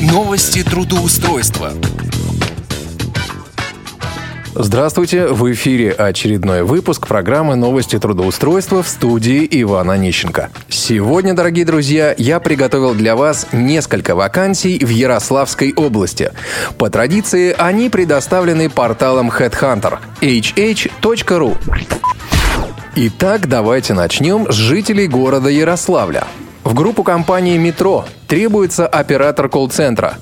Новости трудоустройства. Здравствуйте, в эфире очередной выпуск программы «Новости трудоустройства» в студии Ивана Нищенко. Сегодня, дорогие друзья, я приготовил для вас несколько вакансий в Ярославской области. По традиции, они предоставлены порталом Headhunter hh.ru. Итак, давайте начнем с жителей города Ярославля. В группу компании «Метро» требуется оператор колл-центра.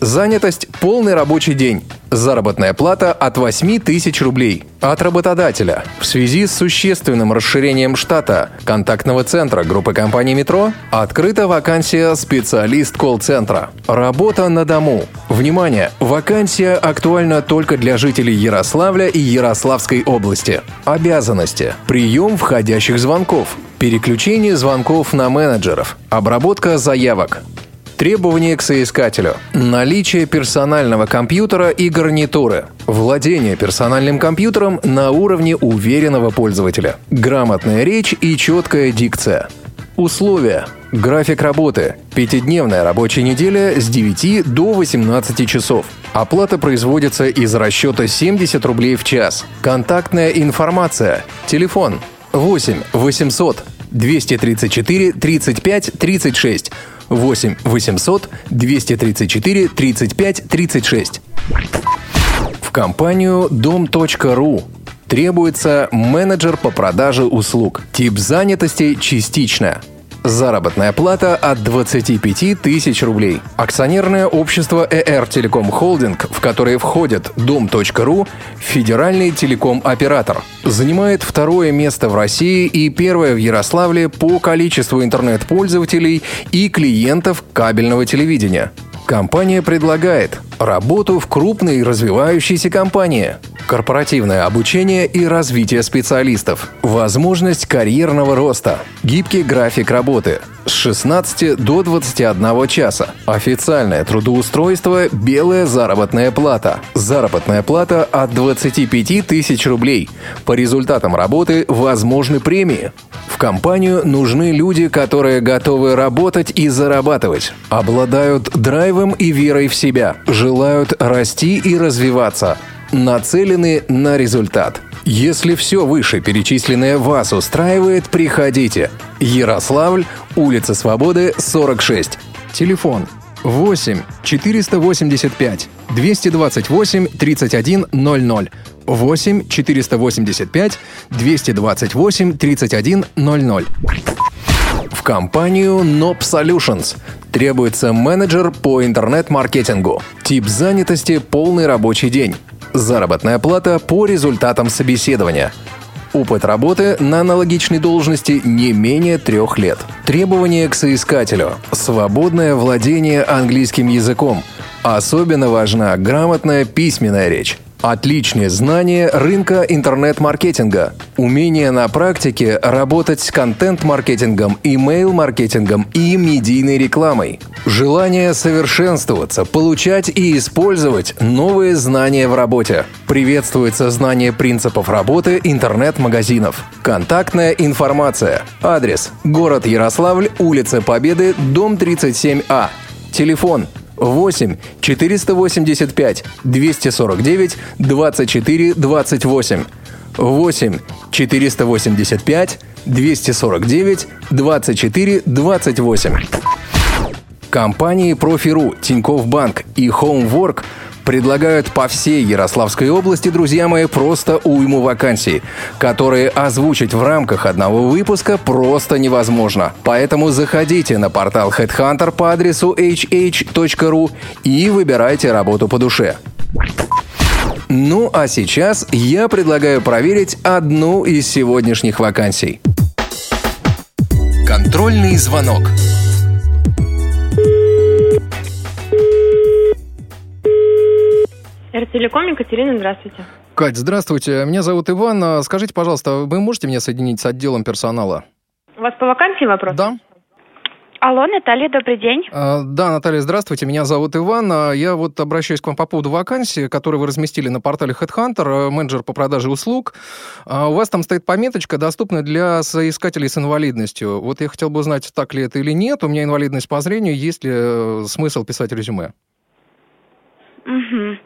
Занятость – полный рабочий день. Заработная плата от 8 тысяч рублей. От работодателя. В связи с существенным расширением штата контактного центра группы компании «Метро» открыта вакансия специалист колл-центра. Работа на дому. Внимание! Вакансия актуальна только для жителей Ярославля и Ярославской области. Обязанности. Прием входящих звонков. Переключение звонков на менеджеров. Обработка заявок. Требования к соискателю. Наличие персонального компьютера и гарнитуры. Владение персональным компьютером на уровне уверенного пользователя. Грамотная речь и четкая дикция. Условия. График работы. Пятидневная рабочая неделя с 9 до 18 часов. Оплата производится из расчета 70 рублей в час. Контактная информация. Телефон 8 800 234 35 36 8 800 234 35 36. В компанию дом.ру требуется менеджер по продаже услуг. Тип занятости частичная. Заработная плата от 25 тысяч рублей. Акционерное общество ЭР Телеком Холдинг, в которое входят Дом.ру, федеральный телеком-оператор. Занимает второе место в России и первое в Ярославле по количеству интернет-пользователей и клиентов кабельного телевидения. Компания предлагает работу в крупной развивающейся компании, корпоративное обучение и развитие специалистов, возможность карьерного роста, гибкий график работы. С 16 до 21 часа, официальное трудоустройство, белая заработная плата, заработная плата от 25 тысяч рублей. По результатам работы возможны премии. В компанию нужны люди, которые готовы работать и зарабатывать, обладают драйвом и верой в себя, желают расти и развиваться, нацелены на результат. Если все вышеперечисленное вас устраивает, приходите. Ярославль, улица Свободы, 46. Телефон 8 485 228 3100. 8 485 228 3100. В компанию Nob Solutions требуется менеджер по интернет-маркетингу. Тип занятости – полный рабочий день. Заработная плата по результатам собеседования. Опыт работы на аналогичной должности не менее трех лет. Требования к соискателю. Свободное владение английским языком. Особенно важна грамотная письменная речь. Отличное знание рынка интернет-маркетинга. Умение на практике работать с контент-маркетингом, имейл-маркетингом и медийной рекламой. Желание совершенствоваться, получать и использовать новые знания в работе. Приветствуется знание принципов работы интернет-магазинов. Контактная информация. Адрес. Город Ярославль, улица Победы, дом 37А. Телефон 8 485 249 24 28 8 485 249 24 28 Компании Профи.ру, Тинькофф Банк и Homework предлагают по всей Ярославской области, друзья мои, просто уйму вакансий, которые озвучить в рамках одного выпуска просто невозможно. Поэтому заходите на портал Headhunter по адресу hh.ru и выбирайте работу по душе. Ну а сейчас я предлагаю проверить одну из сегодняшних вакансий. Контрольный звонок. Эртелеком, Екатерина, здравствуйте. Кать, здравствуйте. Меня зовут Иван. А Скажите, пожалуйста, вы можете меня соединить с отделом персонала? У вас по вакансии вопрос? Да. Алло, Наталья, добрый день. А, да, Наталья, здравствуйте. Меня зовут Иван. А, я вот обращаюсь к вам по поводу вакансии, которую вы разместили на портале Headhunter, э, менеджер по продаже услуг. А, у вас там стоит пометочка, доступная для соискателей с инвалидностью. Вот я хотел бы узнать, так ли это или нет. У меня инвалидность по зрению. Есть ли э, смысл писать резюме? Угу.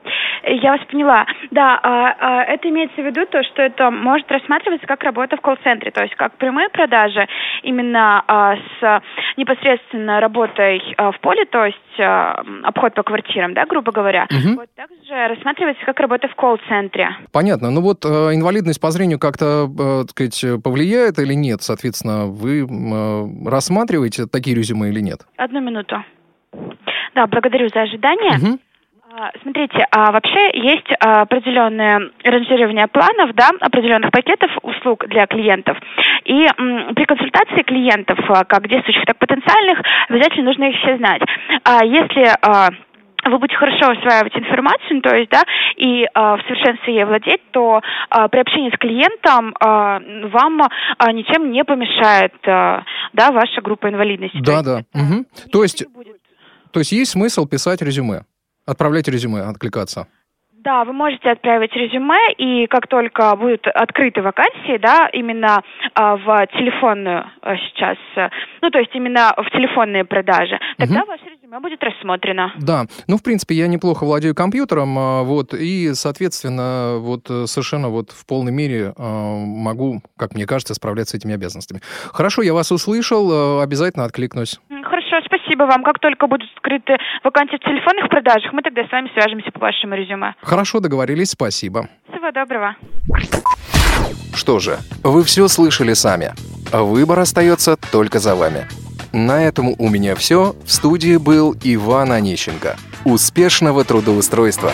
Я вас поняла. Да, а, а, это имеется в виду то, что это может рассматриваться как работа в колл-центре, то есть как прямые продажи именно а, с непосредственно работой а, в поле, то есть а, обход по квартирам, да, грубо говоря. Угу. Вот также рассматривается как работа в колл-центре. Понятно. Ну вот э, инвалидность по зрению как-то, э, так сказать, повлияет или нет? Соответственно, вы э, рассматриваете такие резюме или нет? Одну минуту. Да, благодарю за ожидание. Угу. А, смотрите, а вообще есть а, определенное ранжирование планов, да, определенных пакетов услуг для клиентов. И при консультации клиентов, как действующих, так потенциальных, обязательно нужно их все знать. Если вы будете хорошо усваивать информацию, то есть, да, и э, в совершенстве ей владеть, то э, при общении с клиентом э, вам э, ничем не помешает, э, да, ваша группа инвалидности. Да, то да. Есть, угу. То есть, то есть есть смысл писать резюме? Отправлять резюме, откликаться. Да, вы можете отправить резюме, и как только будут открыты вакансии, да, именно а, в телефонную а, сейчас, ну, то есть именно в телефонные продажи, тогда угу. ваше резюме будет рассмотрено. Да, ну, в принципе, я неплохо владею компьютером, а, вот, и, соответственно, вот совершенно вот в полной мере могу, как мне кажется, справляться с этими обязанностями. Хорошо, я вас услышал, а, обязательно откликнусь. Хорошо, спасибо вам. Как только будут скрыты вакансии в телефонных продажах, мы тогда с вами свяжемся по вашему резюме. Хорошо, договорились, спасибо. Всего доброго. Что же, вы все слышали сами. Выбор остается только за вами. На этом у меня все. В студии был Иван Онищенко. Успешного трудоустройства!